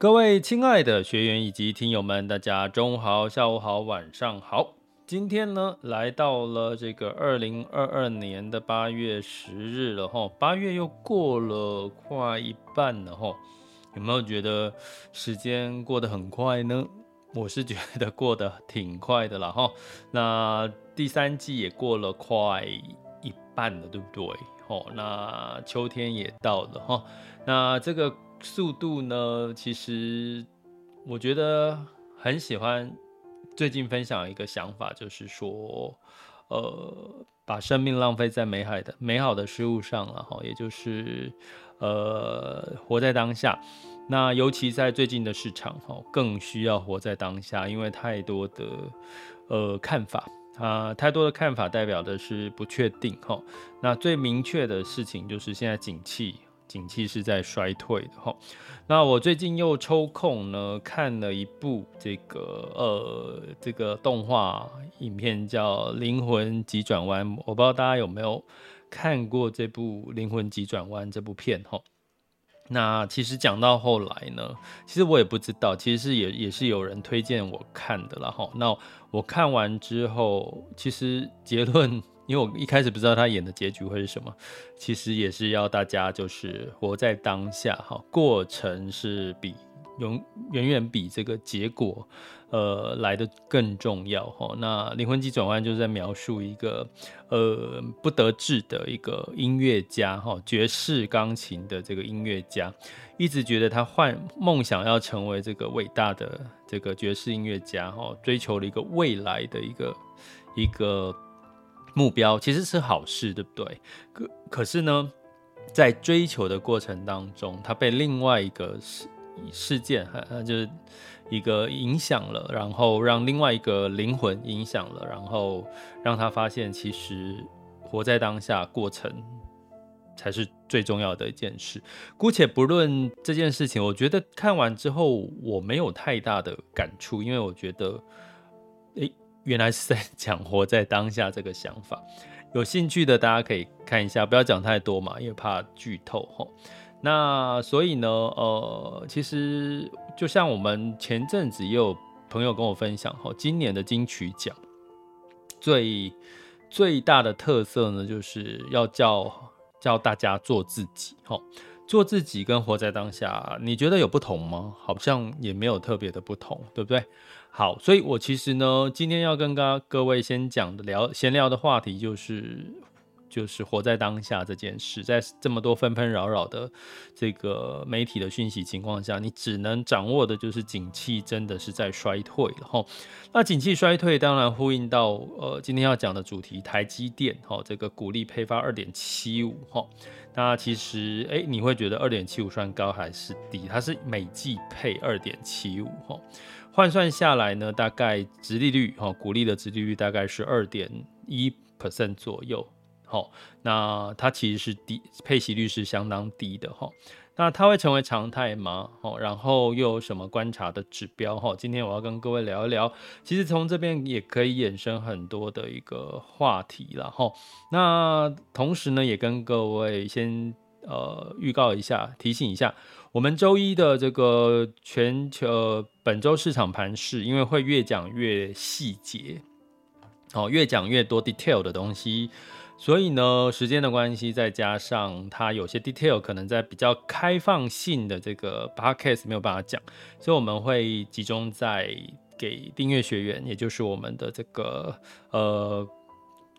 各位亲爱的学员以及听友们，大家中午好、下午好、晚上好。今天呢，来到了这个二零二二年的八月十日了哈，八月又过了快一半了哈。有没有觉得时间过得很快呢？我是觉得过得挺快的啦哈。那第三季也过了快一半了，对不对？哦，那秋天也到了哈。那这个。速度呢？其实我觉得很喜欢。最近分享一个想法，就是说，呃，把生命浪费在美好的美好的事物上了哈，也就是呃，活在当下。那尤其在最近的市场哈，更需要活在当下，因为太多的呃看法啊，太多的看法代表的是不确定哈。那最明确的事情就是现在景气。景气是在衰退的哈，那我最近又抽空呢看了一部这个呃这个动画影片叫《灵魂急转弯》，我不知道大家有没有看过这部《灵魂急转弯》这部片哈。那其实讲到后来呢，其实我也不知道，其实是也也是有人推荐我看的啦哈。那我看完之后，其实结论。因为我一开始不知道他演的结局会是什么，其实也是要大家就是活在当下哈，过程是比永远远比这个结果呃来得更重要哈。那灵魂急转弯就是在描述一个呃不得志的一个音乐家哈，爵士钢琴的这个音乐家，一直觉得他幻梦想要成为这个伟大的这个爵士音乐家哈，追求了一个未来的一个一个。目标其实是好事，对不对？可可是呢，在追求的过程当中，他被另外一个事事件，呃，就是一个影响了，然后让另外一个灵魂影响了，然后让他发现，其实活在当下过程才是最重要的一件事。姑且不论这件事情，我觉得看完之后我没有太大的感触，因为我觉得，诶。原来是在讲活在当下这个想法，有兴趣的大家可以看一下，不要讲太多嘛，因为怕剧透吼。那所以呢，呃，其实就像我们前阵子也有朋友跟我分享吼，今年的金曲奖最最大的特色呢，就是要叫叫大家做自己吼，做自己跟活在当下，你觉得有不同吗？好像也没有特别的不同，对不对？好，所以我其实呢，今天要跟各位先讲的聊闲聊的话题就是，就是活在当下这件事。在这么多纷纷扰扰的这个媒体的讯息情况下，你只能掌握的就是景气真的是在衰退了哈。那景气衰退，当然呼应到呃今天要讲的主题，台积电哈，这个股利配发二点七五哈。那其实哎，你会觉得二点七五算高还是低？它是每季配二点七五哈。换算下来呢，大概殖利率哈，股利的殖利率大概是二点一 percent 左右。好，那它其实是低，配息率是相当低的哈。那它会成为常态吗？好，然后又有什么观察的指标哈？今天我要跟各位聊一聊，其实从这边也可以衍生很多的一个话题了哈。那同时呢，也跟各位先呃预告一下，提醒一下。我们周一的这个全球本周市场盘势，因为会越讲越细节，哦，越讲越多 detail 的东西。所以呢，时间的关系，再加上它有些 detail 可能在比较开放性的这个 podcast 没有办法讲，所以我们会集中在给订阅学员，也就是我们的这个呃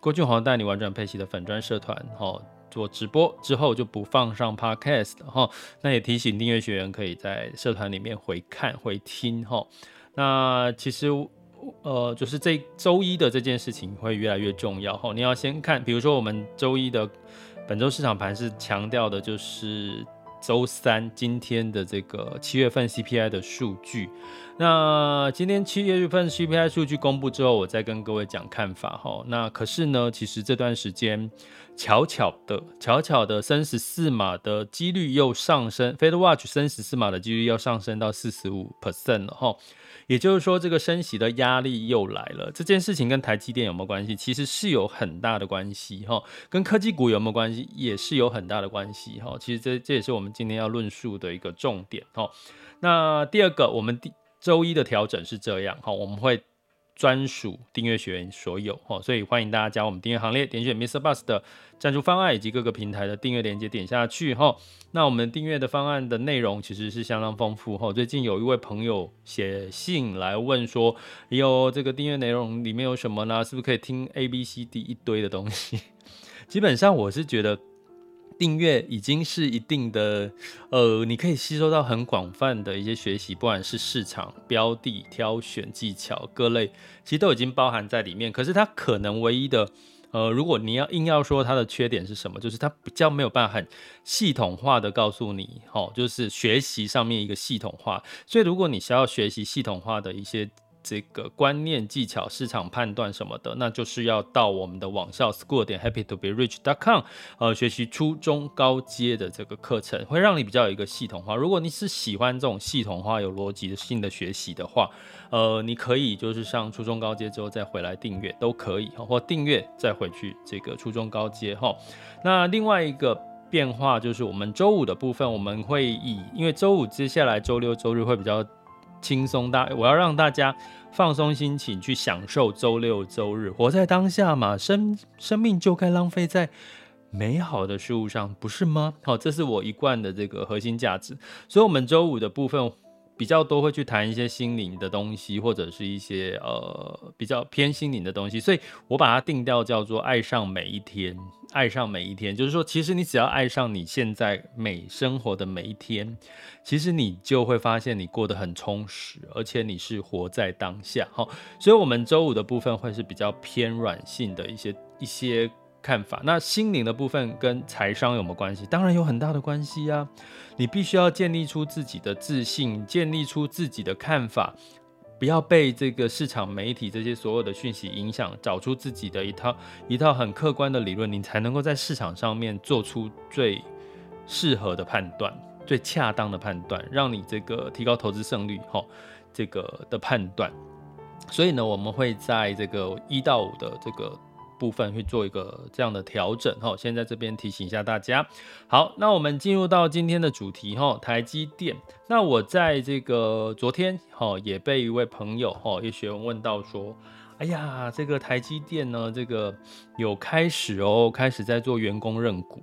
郭俊宏带你玩转佩奇的粉专社团，哈，做直播之后就不放上 podcast 哈。那也提醒订阅学员可以在社团里面回看回听哈。那其实。呃，就是这周一的这件事情会越来越重要哈。你要先看，比如说我们周一的本周市场盘是强调的，就是周三今天的这个七月份 CPI 的数据。那今天七月份 CPI 数据公布之后，我再跟各位讲看法哈。那可是呢，其实这段时间巧巧的、巧巧的升十四码的几率又上升，Fed Watch 升十四码的几率又上升到四十五 percent 了哈。也就是说，这个升息的压力又来了。这件事情跟台积电有没有关系？其实是有很大的关系哈。跟科技股有没有关系？也是有很大的关系哈。其实这这也是我们今天要论述的一个重点哈。那第二个，我们第周一的调整是这样哈，我们会。专属订阅学员所有哦，所以欢迎大家加我们订阅行列，点选 Mister Bus 的赞助方案以及各个平台的订阅链接，点下去哈。那我们订阅的方案的内容其实是相当丰富哈。最近有一位朋友写信来问说，有这个订阅内容里面有什么呢？是不是可以听 A B C D 一堆的东西？基本上我是觉得。订阅已经是一定的，呃，你可以吸收到很广泛的一些学习，不管是市场标的挑选技巧各类，其实都已经包含在里面。可是它可能唯一的，呃，如果你要硬要说它的缺点是什么，就是它比较没有办法很系统化的告诉你，哦，就是学习上面一个系统化。所以如果你需要学习系统化的一些。这个观念、技巧、市场判断什么的，那就是要到我们的网校 school 点 happy to be rich dot com，呃，学习初中高阶的这个课程，会让你比较有一个系统化。如果你是喜欢这种系统化、有逻辑性的学习的话，呃，你可以就是上初中高阶之后再回来订阅都可以，或订阅再回去这个初中高阶哈。那另外一个变化就是我们周五的部分，我们会以因为周五接下来周六周日会比较。轻松大，我要让大家放松心情，去享受周六周日，活在当下嘛。生生命就该浪费在美好的事物上，不是吗？好，这是我一贯的这个核心价值。所以，我们周五的部分。比较多会去谈一些心灵的东西，或者是一些呃比较偏心灵的东西，所以我把它定调叫做爱上每一天，爱上每一天，就是说，其实你只要爱上你现在每生活的每一天，其实你就会发现你过得很充实，而且你是活在当下。好，所以我们周五的部分会是比较偏软性的一些一些。看法，那心灵的部分跟财商有没有关系？当然有很大的关系啊！你必须要建立出自己的自信，建立出自己的看法，不要被这个市场媒体这些所有的讯息影响，找出自己的一套一套很客观的理论，你才能够在市场上面做出最适合的判断、最恰当的判断，让你这个提高投资胜率。哈，这个的判断。所以呢，我们会在这个一到五的这个。部分去做一个这样的调整哈，先在这边提醒一下大家。好，那我们进入到今天的主题哈，台积电。那我在这个昨天哈也被一位朋友哈也学员问到说，哎呀，这个台积电呢，这个有开始哦，开始在做员工认股。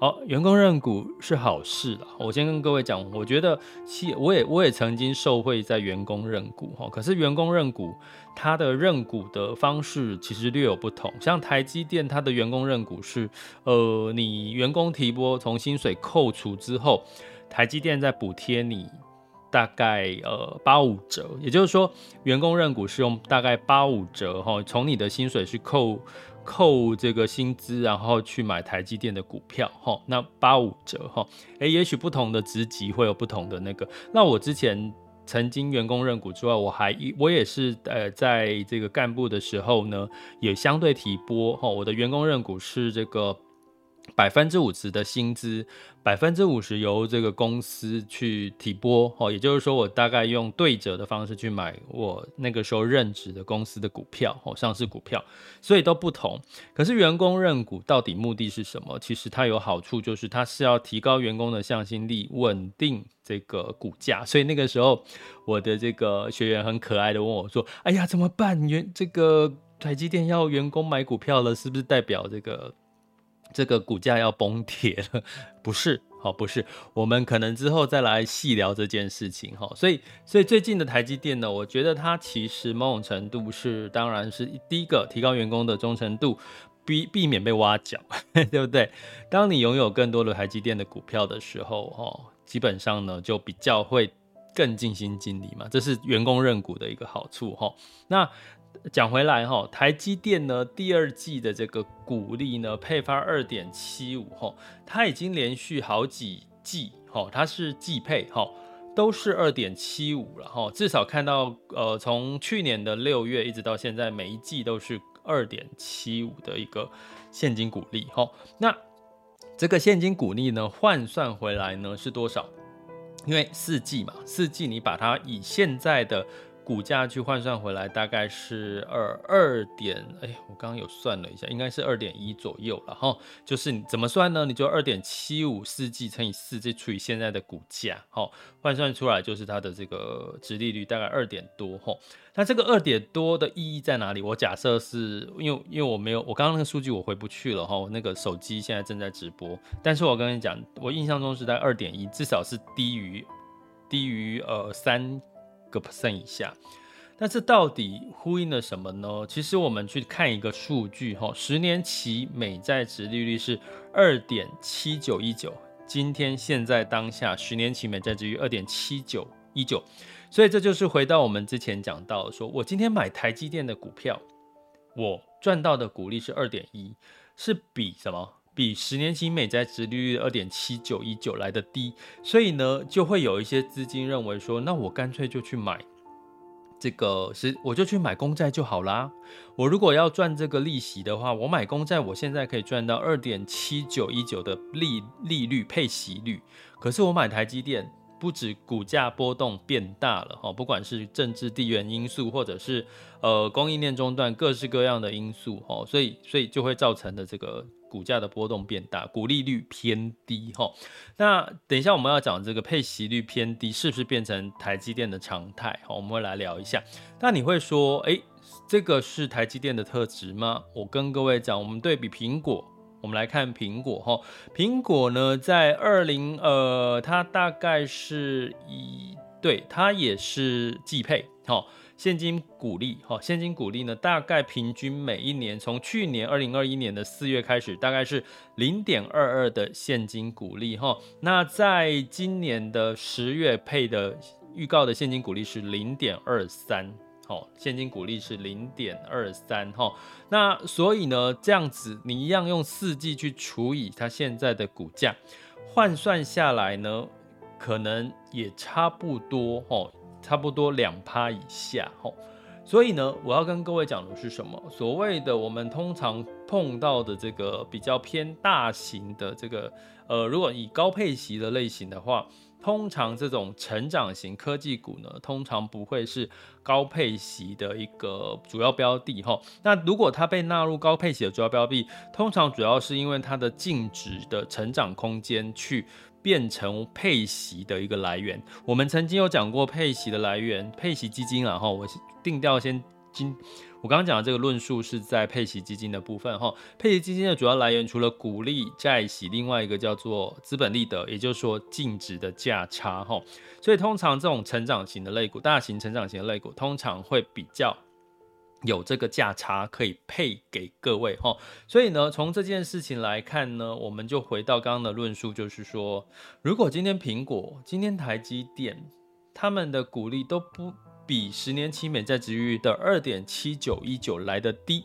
好，员工认股是好事啦。我先跟各位讲，我觉得其我也我也曾经受惠在员工认股哈。可是员工认股，它的认股的方式其实略有不同。像台积电，它的员工认股是，呃，你员工提拨从薪水扣除之后，台积电再补贴你大概呃八五折，也就是说，员工认股是用大概八五折哈，从你的薪水去扣。扣这个薪资，然后去买台积电的股票，哈，那八五折，哈，诶，也许不同的职级会有不同的那个。那我之前曾经员工认股之外，我还我也是呃，在这个干部的时候呢，也相对提拨，哈，我的员工认股是这个。百分之五十的薪资，百分之五十由这个公司去提拨，哦，也就是说，我大概用对折的方式去买我那个时候任职的公司的股票，哦，上市股票，所以都不同。可是员工认股到底目的是什么？其实它有好处，就是它是要提高员工的向心力，稳定这个股价。所以那个时候，我的这个学员很可爱的问我说：“哎呀，怎么办？员这个。”台积电要员工买股票了，是不是代表这个这个股价要崩跌了？不是，好，不是，我们可能之后再来细聊这件事情哈。所以，所以最近的台积电呢，我觉得它其实某种程度是，当然是第一个提高员工的忠诚度，避避免被挖角，对不对？当你拥有更多的台积电的股票的时候，哦，基本上呢就比较会更尽心尽力嘛，这是员工认股的一个好处哈。那讲回来哈，台积电呢第二季的这个股利呢配发二点七五哈，它已经连续好几季哈，它是季配哈，都是二点七五了哈，至少看到呃从去年的六月一直到现在，每一季都是二点七五的一个现金股利哈。那这个现金股利呢换算回来呢是多少？因为四季嘛，四季你把它以现在的股价去换算回来，大概是二二点，哎，我刚刚有算了一下，应该是二点一左右了哈。就是你怎么算呢？你就二点七五四 G 乘以四，再除以现在的股价，哈，换算出来就是它的这个殖利率大概二点多哈。那这个二点多的意义在哪里？我假设是因为因为我没有我刚刚那个数据我回不去了哈，我那个手机现在正在直播，但是我跟你讲，我印象中是在二点一，至少是低于低于呃三。个 percent 以下，那这到底呼应了什么呢？其实我们去看一个数据哈，十年期美债殖利率是二点七九一九，今天现在当下十年期美债殖利率二点七九一九，所以这就是回到我们之前讲到的说，说我今天买台积电的股票，我赚到的股利是二点一，是比什么？比十年期美债殖利率二点七九一九来的低，所以呢，就会有一些资金认为说，那我干脆就去买这个是，我就去买公债就好啦。我如果要赚这个利息的话，我买公债，我现在可以赚到二点七九一九的利利率配息率。可是我买台积电，不止股价波动变大了哈，不管是政治地缘因素，或者是呃供应链中断各式各样的因素哈，所以所以就会造成的这个。股价的波动变大，股利率偏低哈。那等一下我们要讲这个配息率偏低，是不是变成台积电的常态？好，我们会来聊一下。那你会说，哎、欸，这个是台积电的特质吗？我跟各位讲，我们对比苹果，我们来看苹果哈。苹果呢，在二零呃，它大概是一对它也是季配哈。现金股利，哈，现金股利呢，大概平均每一年，从去年二零二一年的四月开始，大概是零点二二的现金股利，哈。那在今年的十月配的预告的现金股利是零点二三，好，现金股利是零点二三，哈。那所以呢，这样子你一样用四季去除以它现在的股价，换算下来呢，可能也差不多，哈。差不多两趴以下，吼，所以呢，我要跟各位讲的是什么？所谓的我们通常碰到的这个比较偏大型的这个，呃，如果以高配息的类型的话，通常这种成长型科技股呢，通常不会是高配息的一个主要标的，吼。那如果它被纳入高配息的主要标的，通常主要是因为它的净值的成长空间去。变成配息的一个来源。我们曾经有讲过配息的来源，配息基金啊，哈，我定调先今，我刚刚讲的这个论述是在配息基金的部分，哈，配息基金的主要来源除了股利、债息，另外一个叫做资本利得，也就是说净值的价差，哈，所以通常这种成长型的类股，大型成长型的类股，通常会比较。有这个价差可以配给各位哈，所以呢，从这件事情来看呢，我们就回到刚刚的论述，就是说，如果今天苹果、今天台积电他们的股利都不比十年期美债殖利率的二点七九一九来的低，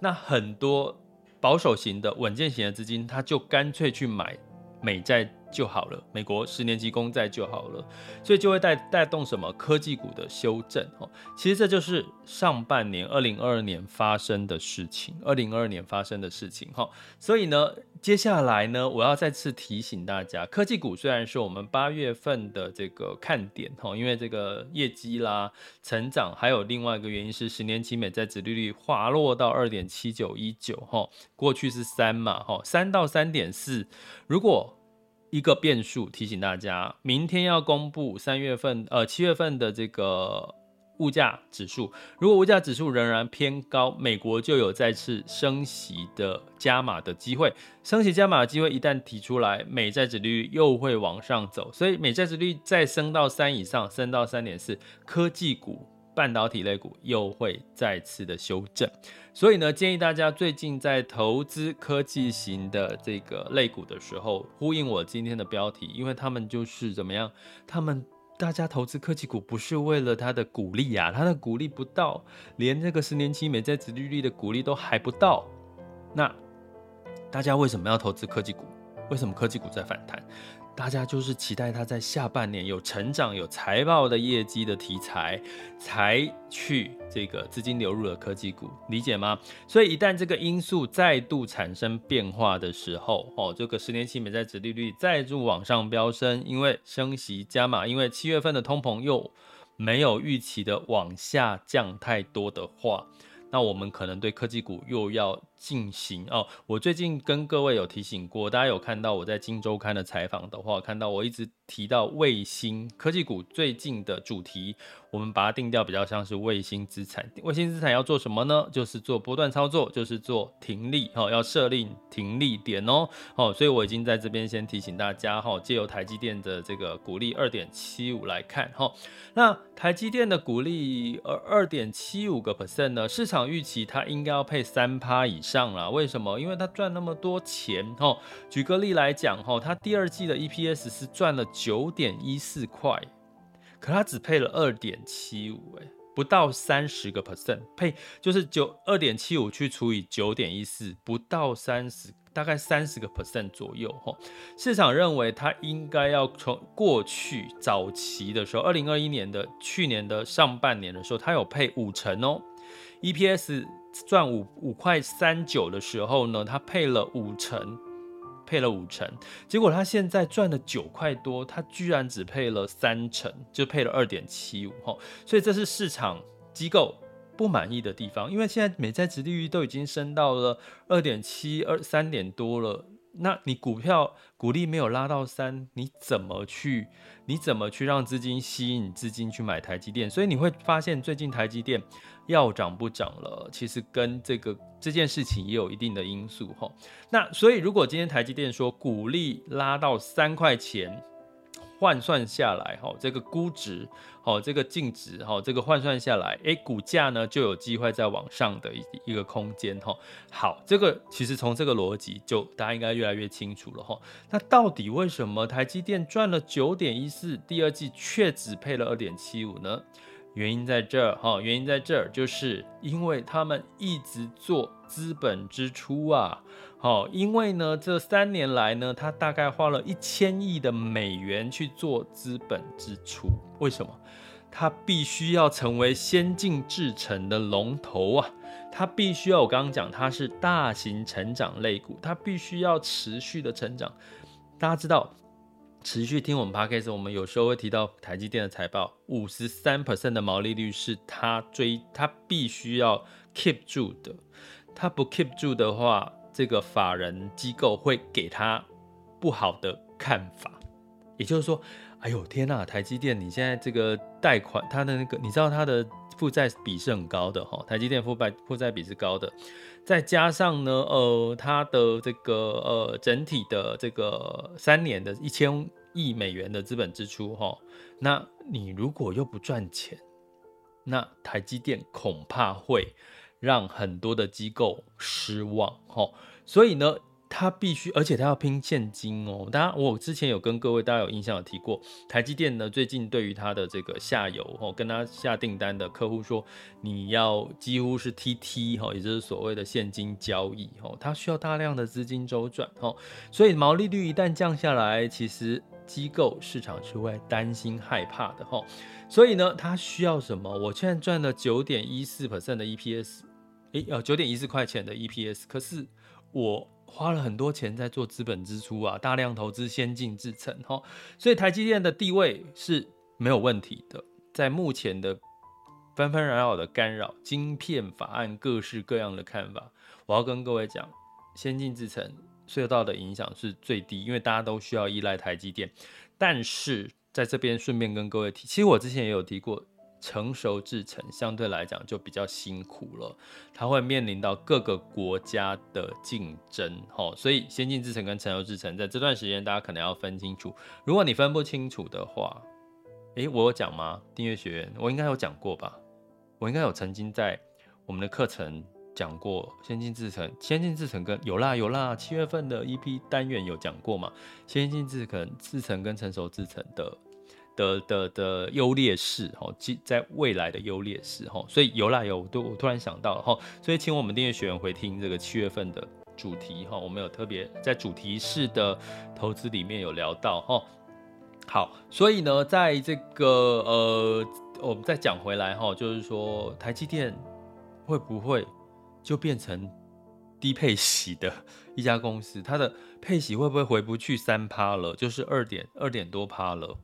那很多保守型的稳健型的资金，他就干脆去买美债。就好了，美国十年期公债就好了，所以就会带带动什么科技股的修正哦。其实这就是上半年二零二二年发生的事情，二零二二年发生的事情哈。所以呢，接下来呢，我要再次提醒大家，科技股虽然是我们八月份的这个看点哈，因为这个业绩啦、成长，还有另外一个原因是十年期美债殖利率滑落到二点七九一九哈，过去是三嘛哈，三到三点四，如果一个变数提醒大家，明天要公布三月份呃七月份的这个物价指数，如果物价指数仍然偏高，美国就有再次升息的加码的机会。升息加码的机会一旦提出来，美债殖利率又会往上走。所以美债殖利率再升到三以上，升到三点四，科技股、半导体类股又会再次的修正。所以呢，建议大家最近在投资科技型的这个类股的时候，呼应我今天的标题，因为他们就是怎么样，他们。大家投资科技股不是为了它的股利呀，它的股利不到，连这个十年期美债殖利率的股利都还不到。那大家为什么要投资科技股？为什么科技股在反弹？大家就是期待它在下半年有成长、有财报的业绩的题材，才去这个资金流入了科技股，理解吗？所以一旦这个因素再度产生变化的时候，哦，这个十年期美债殖利率再度往上飙升，因为升息加码，因为七月份的通膨又没有预期的往下降太多的话。那我们可能对科技股又要进行哦。我最近跟各位有提醒过，大家有看到我在《金周刊》的采访的话，看到我一直提到卫星科技股最近的主题，我们把它定调比较像是卫星资产。卫星资产要做什么呢？就是做波段操作，就是做停利哦，要设立停利点哦。哦，所以我已经在这边先提醒大家哈，借由台积电的这个股利二点七五来看哈。那台积电的股利呃二点七五个 percent 呢，市场。预期它应该要配三趴以上上啦，为什么？因为他赚那么多钱哦。举个例来讲哈，他第二季的 EPS 是赚了九点一四块，可他只配了二点七五，哎，不到三十个 percent，配就是九二点七五去除以九点一四，不到三十，大概三十个 percent 左右哈。市场认为它应该要从过去早期的时候，二零二一年的去年的上半年的时候，它有配五成哦。EPS 赚五五块三九的时候呢，它配了五成，配了五成，结果它现在赚了九块多，它居然只配了三成，就配了二点七五哈，所以这是市场机构不满意的地方，因为现在美债值利率都已经升到了二点七二三点多了。那你股票股利没有拉到三，你怎么去？你怎么去让资金吸引资金去买台积电？所以你会发现最近台积电要涨不涨了，其实跟这个这件事情也有一定的因素哈。那所以如果今天台积电说股利拉到三块钱。换算下来，哈，这个估值，好，这个净值，哈，这个换算下来，诶，股价呢就有机会再往上的一一个空间，哈。好，这个其实从这个逻辑就大家应该越来越清楚了，哈。那到底为什么台积电赚了九点一四，第二季却只配了二点七五呢？原因在这儿，哈，原因在这儿，就是因为他们一直做资本支出啊。好，因为呢，这三年来呢，他大概花了一千亿的美元去做资本支出。为什么？他必须要成为先进制程的龙头啊！他必须要，我刚刚讲，它是大型成长类股，它必须要持续的成长。大家知道，持续听我们 Podcast，我们有时候会提到台积电的财报，五十三 percent 的毛利率是他追，他必须要 keep 住的。他不 keep 住的话，这个法人机构会给他不好的看法，也就是说，哎呦天呐，台积电你现在这个贷款，它的那个你知道它的负债比是很高的哈，台积电负债负债比是高的，再加上呢，呃，它的这个呃整体的这个三年的一千亿美元的资本支出哈，那你如果又不赚钱，那台积电恐怕会。让很多的机构失望，所以呢，他必须，而且他要拼现金哦。大家，我之前有跟各位大家有印象有提过，台积电呢，最近对于他的这个下游哦，跟他下订单的客户说，你要几乎是 TT 哈，也就是所谓的现金交易哦，它需要大量的资金周转哦，所以毛利率一旦降下来，其实机构市场是会担心害怕的哈。所以呢，它需要什么？我现在赚了九点一四 percent 的 EPS。诶，呃，九点一四块钱的 EPS，可是我花了很多钱在做资本支出啊，大量投资先进制程，哈，所以台积电的地位是没有问题的。在目前的纷纷扰扰的干扰、晶片法案各式各样的看法，我要跟各位讲，先进制程受到的影响是最低，因为大家都需要依赖台积电。但是在这边顺便跟各位提，其实我之前也有提过。成熟制程相对来讲就比较辛苦了，它会面临到各个国家的竞争，齁，所以先进制程跟成熟制程在这段时间大家可能要分清楚。如果你分不清楚的话，诶，我有讲吗？订阅学员，我应该有讲过吧？我应该有曾经在我们的课程讲过先进制程、先进制程跟有啦有啦，七月份的 EP 单元有讲过嘛？先进制程、制程跟成熟制程的。的的的优劣势哈，即在未来的优劣势哈，所以有啦有，我我突然想到了哈，所以请我们订阅学员回听这个七月份的主题哈，我们有特别在主题式的投资里面有聊到哈。好，所以呢，在这个呃，我们再讲回来哈，就是说台积电会不会就变成低配息的一家公司？它的配息会不会回不去三趴了？就是二点二点多趴了？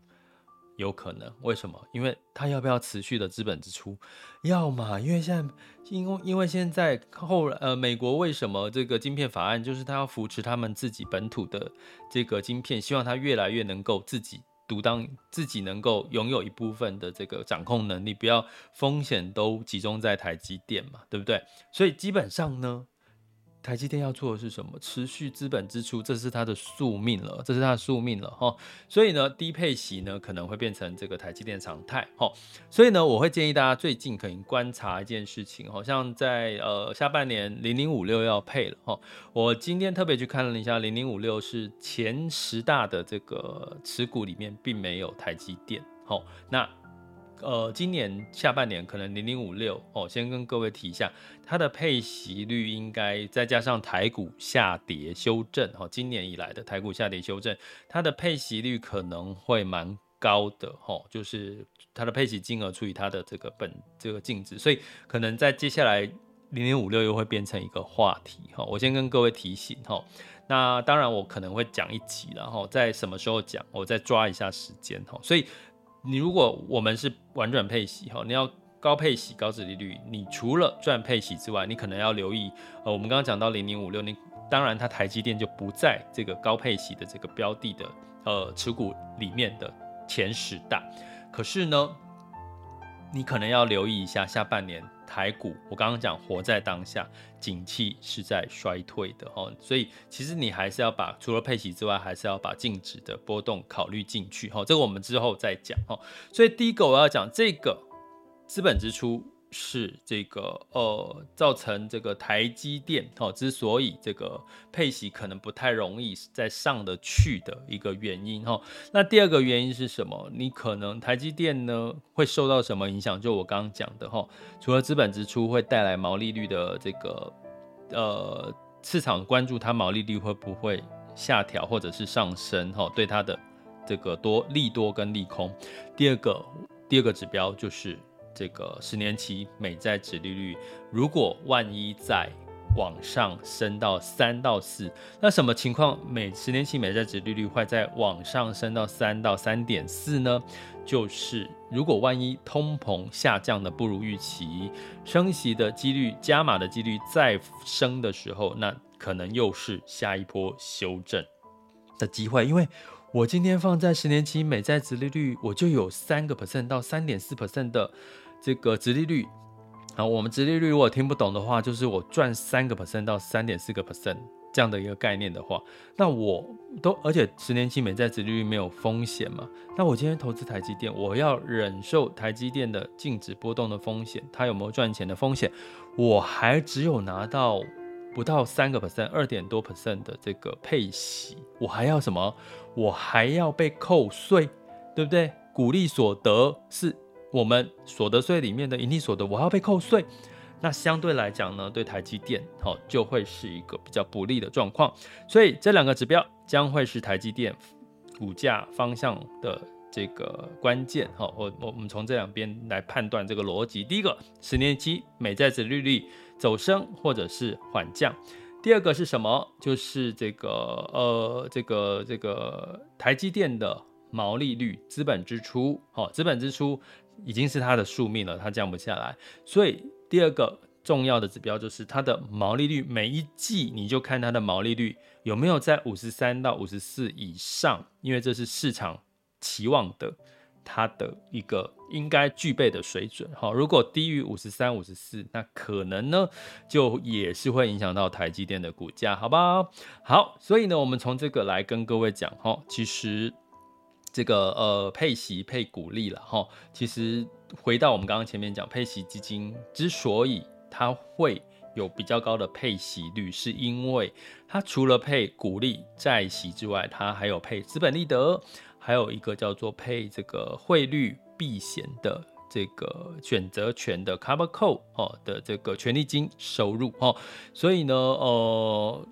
有可能，为什么？因为他要不要持续的资本支出？要嘛，因为现在，因为因为现在后呃，美国为什么这个晶片法案就是他要扶持他们自己本土的这个晶片，希望他越来越能够自己独当，自己能够拥有一部分的这个掌控能力，不要风险都集中在台积电嘛，对不对？所以基本上呢。台积电要做的是什么？持续资本支出，这是它的宿命了，这是它的宿命了哈。所以呢，低配息呢可能会变成这个台积电常态哈。所以呢，我会建议大家最近可以观察一件事情，好像在呃下半年零零五六要配了哈。我今天特别去看了一下，零零五六是前十大的这个持股里面并没有台积电。好，那。呃，今年下半年可能零零五六哦，先跟各位提一下，它的配息率应该再加上台股下跌修正哈，今年以来的台股下跌修正，它的配息率可能会蛮高的哈，就是它的配息金额除以它的这个本这个净值，所以可能在接下来零零五六又会变成一个话题哈，我先跟各位提醒哈，那当然我可能会讲一集，然后在什么时候讲，我再抓一下时间哈，所以。你如果我们是玩转配息哈，你要高配息、高殖利率，你除了赚配息之外，你可能要留意呃，我们刚刚讲到零零五六，你当然它台积电就不在这个高配息的这个标的的呃持股里面的前十大，可是呢，你可能要留意一下下半年。台股，我刚刚讲活在当下，景气是在衰退的哈，所以其实你还是要把除了配息之外，还是要把净值的波动考虑进去哈，这个我们之后再讲哈。所以第一个我要讲这个资本支出。是这个呃，造成这个台积电哦，之所以这个配息可能不太容易再上得去的一个原因哈。那第二个原因是什么？你可能台积电呢会受到什么影响？就我刚刚讲的哈，除了资本支出会带来毛利率的这个呃，市场关注它毛利率会不会下调或者是上升哈，对它的这个多利多跟利空。第二个第二个指标就是。这个十年期美债殖利率，如果万一再往上升到三到四，那什么情况？美十年期美债殖利率会再往上升到三到三点四呢？就是如果万一通膨下降的不如预期，升息的几率加码的几率再升的时候，那可能又是下一波修正的机会，因为。我今天放在十年期美债殖利率，我就有三个 percent 到三点四 percent 的这个殖利率。好，我们殖利率如果听不懂的话，就是我赚三个 percent 到三点四个 percent 这样的一个概念的话，那我都而且十年期美债殖利率没有风险嘛？那我今天投资台积电，我要忍受台积电的净值波动的风险，它有没有赚钱的风险？我还只有拿到。不到三个 percent，二点多 percent 的这个配息，我还要什么？我还要被扣税，对不对？股利所得是我们所得税里面的盈利所得，我要被扣税。那相对来讲呢，对台积电好就会是一个比较不利的状况。所以这两个指标将会是台积电股价方向的这个关键。好，我我们从这两边来判断这个逻辑。第一个，十年期美债殖利率。走升或者是缓降，第二个是什么？就是这个呃，这个这个台积电的毛利率、资本支出，好，资本支出已经是它的宿命了，它降不下来。所以第二个重要的指标就是它的毛利率，每一季你就看它的毛利率有没有在五十三到五十四以上，因为这是市场期望的。它的一个应该具备的水准。哈，如果低于五十三、五十四，那可能呢就也是会影响到台积电的股价，好吧？好，所以呢，我们从这个来跟各位讲哈，其实这个呃配息配股利了哈，其实回到我们刚刚前面讲配息基金之所以它会。有比较高的配息率，是因为它除了配股利、债息之外，它还有配资本利得，还有一个叫做配这个汇率避险的这个选择权的 cover call 哦的这个权利金收入哦，所以呢，呃，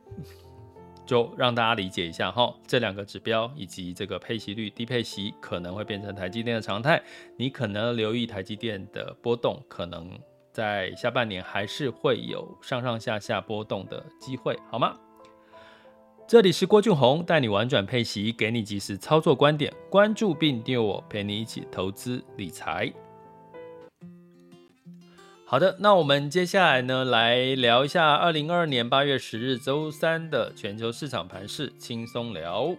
就让大家理解一下哈，这两个指标以及这个配息率、低配息可能会变成台积电的常态，你可能留意台积电的波动可能。在下半年还是会有上上下下波动的机会，好吗？这里是郭俊宏，带你玩转配息，给你及时操作观点，关注并订阅我，陪你一起投资理财。好的，那我们接下来呢，来聊一下二零二二年八月十日周三的全球市场盘势，轻松聊。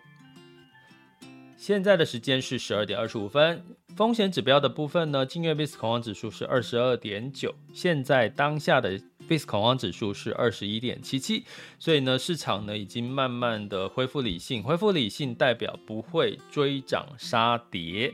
现在的时间是十二点二十五分。风险指标的部分呢，近月 VIX 恐慌指数是二十二点九，现在当下的 VIX 恐慌指数是二十一点七七，所以呢，市场呢已经慢慢的恢复理性，恢复理性代表不会追涨杀跌。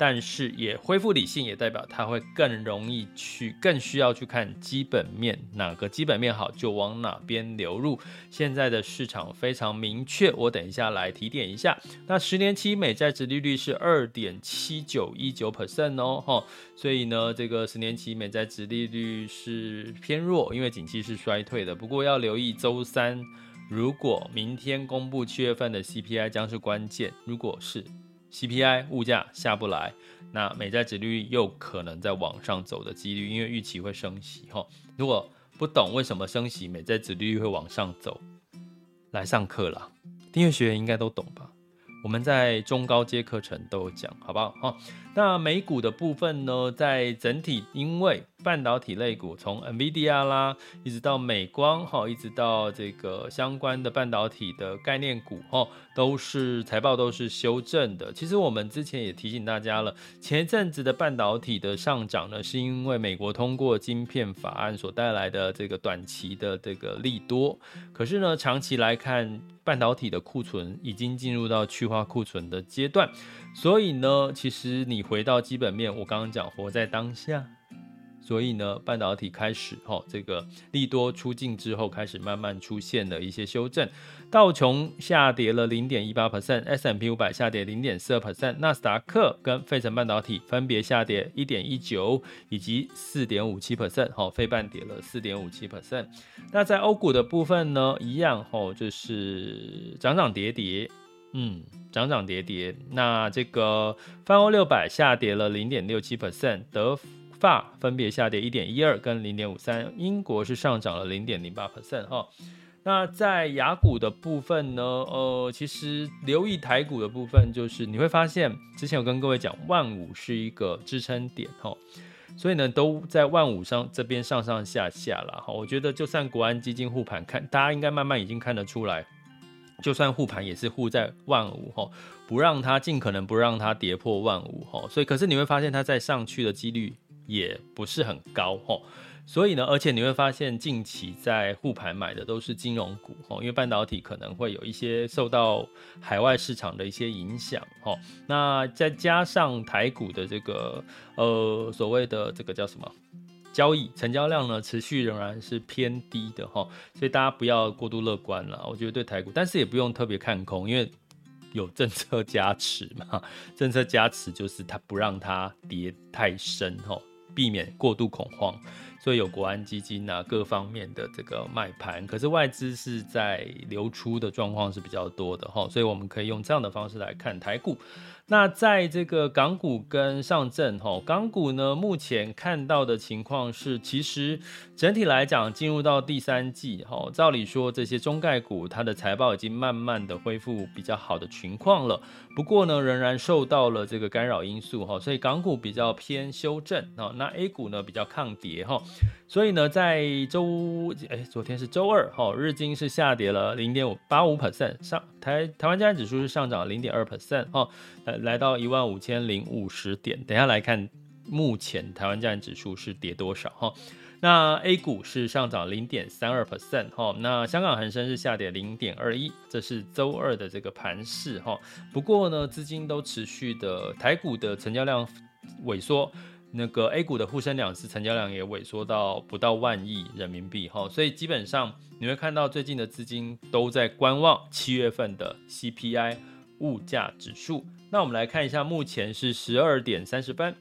但是也恢复理性，也代表它会更容易去，更需要去看基本面，哪个基本面好就往哪边流入。现在的市场非常明确，我等一下来提点一下。那十年期美债殖利率是二点七九一九 percent 哦，哈，所以呢，这个十年期美债殖利率是偏弱，因为景气是衰退的。不过要留意周三，如果明天公布七月份的 CPI 将是关键，如果是。CPI 物价下不来，那美债殖利率又可能在往上走的几率，因为预期会升息哈。如果不懂为什么升息，美债殖利率会往上走，来上课啦，订阅学员应该都懂吧？我们在中高阶课程都有讲，好不好？哈，那美股的部分呢，在整体因为半导体类股从 NVIDIA 啦，一直到美光哈，一直到这个相关的半导体的概念股哈，都是财报都是修正的。其实我们之前也提醒大家了，前一阵子的半导体的上涨呢，是因为美国通过晶片法案所带来的这个短期的这个利多。可是呢，长期来看，半导体的库存已经进入到去化库存的阶段，所以呢，其实你回到基本面，我刚刚讲活在当下。所以呢，半导体开始哈、哦，这个利多出尽之后，开始慢慢出现了一些修正。道琼下跌了零点一八 percent，S&P 五百下跌零点四二 percent，纳斯达克跟费城半导体分别下跌一点一九以及四点五七 percent，哈，费半跌了四点五七 percent。那在欧股的部分呢，一样哈、哦，就是涨涨跌跌，嗯，涨涨跌跌。那这个泛欧六百下跌了零点六七 percent，德。法分别下跌一点一二跟零点五三，英国是上涨了零点零八 percent 哈。那在雅股的部分呢？呃，其实留意台股的部分，就是你会发现，之前有跟各位讲，万五是一个支撑点哈，所以呢都在万五上这边上上下下了哈。我觉得就算国安基金护盘，看大家应该慢慢已经看得出来，就算护盘也是护在万五哈，不让它尽可能不让它跌破万五哈。所以可是你会发现它再上去的几率。也不是很高吼，所以呢，而且你会发现近期在护盘买的都是金融股吼，因为半导体可能会有一些受到海外市场的一些影响吼，那再加上台股的这个呃所谓的这个叫什么？交易成交量呢，持续仍然是偏低的哈，所以大家不要过度乐观了，我觉得对台股，但是也不用特别看空，因为有政策加持嘛，政策加持就是它不让它跌太深吼。避免过度恐慌，所以有国安基金啊，各方面的这个卖盘，可是外资是在流出的状况是比较多的哈，所以我们可以用这样的方式来看台股。那在这个港股跟上证哈，港股呢目前看到的情况是，其实整体来讲进入到第三季哈，照理说这些中概股它的财报已经慢慢的恢复比较好的情况了，不过呢仍然受到了这个干扰因素哈，所以港股比较偏修正啊，那 A 股呢比较抗跌哈，所以呢在周哎昨天是周二哈，日经是下跌了零点五八五 percent，上台台湾加指数是上涨零点二 percent 哈，呃。来到一万五千零五十点。等下来看，目前台湾加指数是跌多少哈？那 A 股是上涨零点三二 percent 哈，那香港恒生是下跌零点二一，这是周二的这个盘势哈。不过呢，资金都持续的，台股的成交量萎缩，那个 A 股的沪深两市成交量也萎缩到不到万亿人民币哈，所以基本上你会看到最近的资金都在观望七月份的 CPI 物价指数。那我们来看一下，目前是十二点三十分。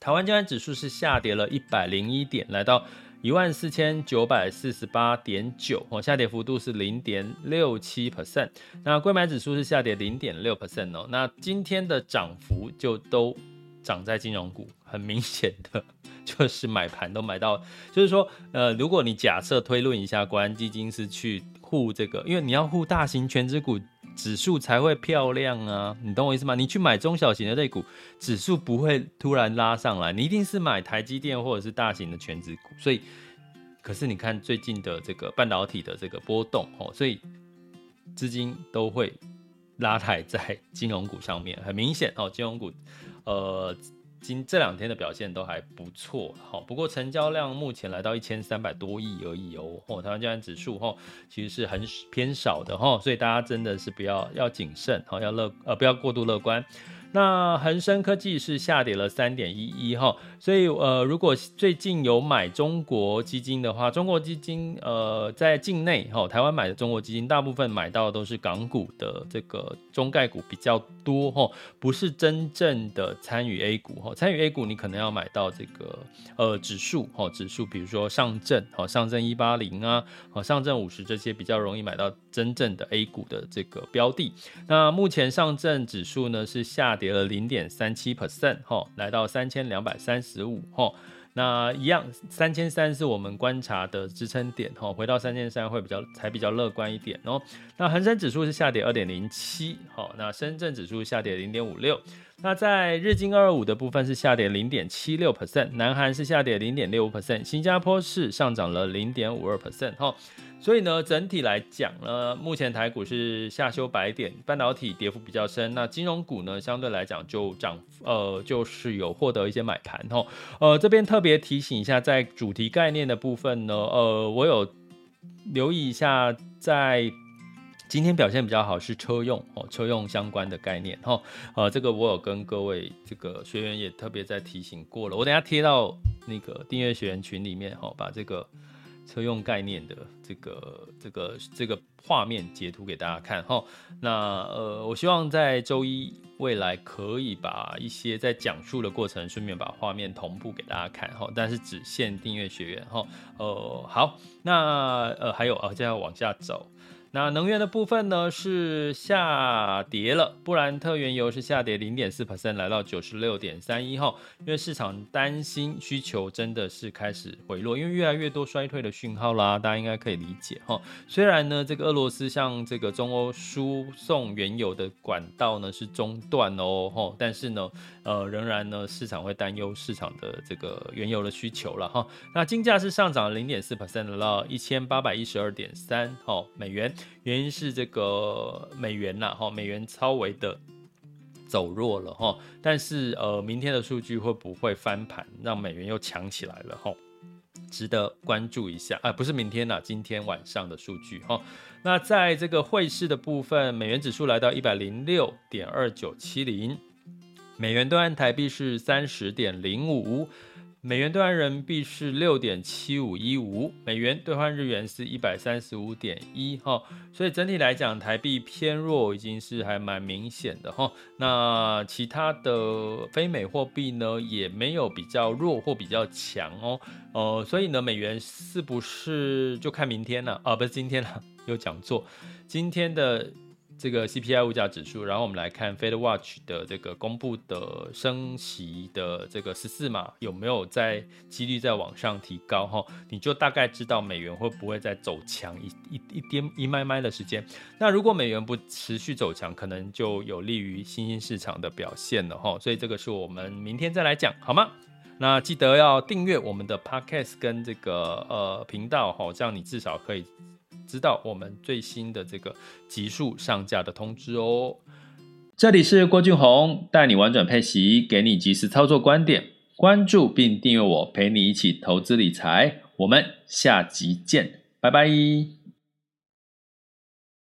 台湾加权指数是下跌了一百零一点，来到一万四千九百四十八点九，哦，下跌幅度是零点六七 percent。那柜买指数是下跌零点六 percent 哦。那今天的涨幅就都涨在金融股，很明显的 就是买盘都买到，就是说，呃，如果你假设推论一下，国安基金是去护这个，因为你要护大型全值股。指数才会漂亮啊，你懂我意思吗？你去买中小型的类股，指数不会突然拉上来，你一定是买台积电或者是大型的权值股。所以，可是你看最近的这个半导体的这个波动哦，所以资金都会拉抬在金融股上面，很明显哦，金融股呃。今这两天的表现都还不错，好，不过成交量目前来到一千三百多亿而已哦，哦，台湾加权指数哈，其实是很偏少的哈，所以大家真的是不要要谨慎，好，要乐呃不要过度乐观。那恒生科技是下跌了三点一一哈，所以呃，如果最近有买中国基金的话，中国基金呃在境内哈，台湾买的中国基金大部分买到的都是港股的这个中概股比较多哈，不是真正的参与 A 股哈，参与 A 股你可能要买到这个呃指数哈，指数比如说上证哈，上证一八零啊，上证五十这些比较容易买到真正的 A 股的这个标的。那目前上证指数呢是下。跌了零点三七 percent，哈，来到三千两百三十五，哈，那一样三千三是我们观察的支撑点，哈，回到三千三会比较才比较乐观一点哦。那恒生指数是下跌二点零七，好，那深圳指数下跌零点五六，那在日经二二五的部分是下跌零点七六 percent，南韩是下跌零点六五 percent，新加坡是上涨了零点五二 percent，哈。所以呢，整体来讲呢，目前台股是下修百点，半导体跌幅比较深。那金融股呢，相对来讲就涨，呃，就是有获得一些买盘哈。呃，这边特别提醒一下，在主题概念的部分呢，呃，我有留意一下，在今天表现比较好是车用哦，车用相关的概念哈。呃，这个我有跟各位这个学员也特别在提醒过了，我等下贴到那个订阅学员群里面哈，把这个。车用概念的这个这个这个画面截图给大家看哈，那呃，我希望在周一未来可以把一些在讲述的过程顺便把画面同步给大家看哈，但是只限订阅学员哈，呃，好，那呃还有啊，接下往下走。那能源的部分呢是下跌了，布兰特原油是下跌零点四 percent，来到九十六点三一哈，因为市场担心需求真的是开始回落，因为越来越多衰退的讯号啦，大家应该可以理解哈。虽然呢，这个俄罗斯向这个中欧输送原油的管道呢是中断哦哈，但是呢，呃，仍然呢市场会担忧市场的这个原油的需求了哈。那金价是上涨零点四 percent，来到一千八百一十二点三哈美元。原因是这个美元呐，哈，美元超微的走弱了哈，但是呃，明天的数据会不会翻盘，让美元又强起来了哈？值得关注一下啊，不是明天呐，今天晚上的数据哈。那在这个汇市的部分，美元指数来到一百零六点二九七零，美元兑换台币是三十点零五。美元兑换人民币是六点七五一五，美元兑换日元是一百三十五点一哈，所以整体来讲，台币偏弱已经是还蛮明显的哈。那其他的非美货币呢，也没有比较弱或比较强哦。呃，所以呢，美元是不是就看明天了？啊，不是今天了，有讲座，今天的。这个 CPI 物价指数，然后我们来看 Fed Watch 的这个公布的升息的这个十四码有没有在几率在往上提高哈，你就大概知道美元会不会再走强一一一点一麦麦的时间。那如果美元不持续走强，可能就有利于新兴市场的表现了哈。所以这个是我们明天再来讲好吗？那记得要订阅我们的 Podcast 跟这个呃频道哈，这样你至少可以。知道我们最新的这个集数上架的通知哦。这里是郭俊宏，带你玩转配息，给你及时操作观点。关注并订阅我，陪你一起投资理财。我们下集见，拜拜。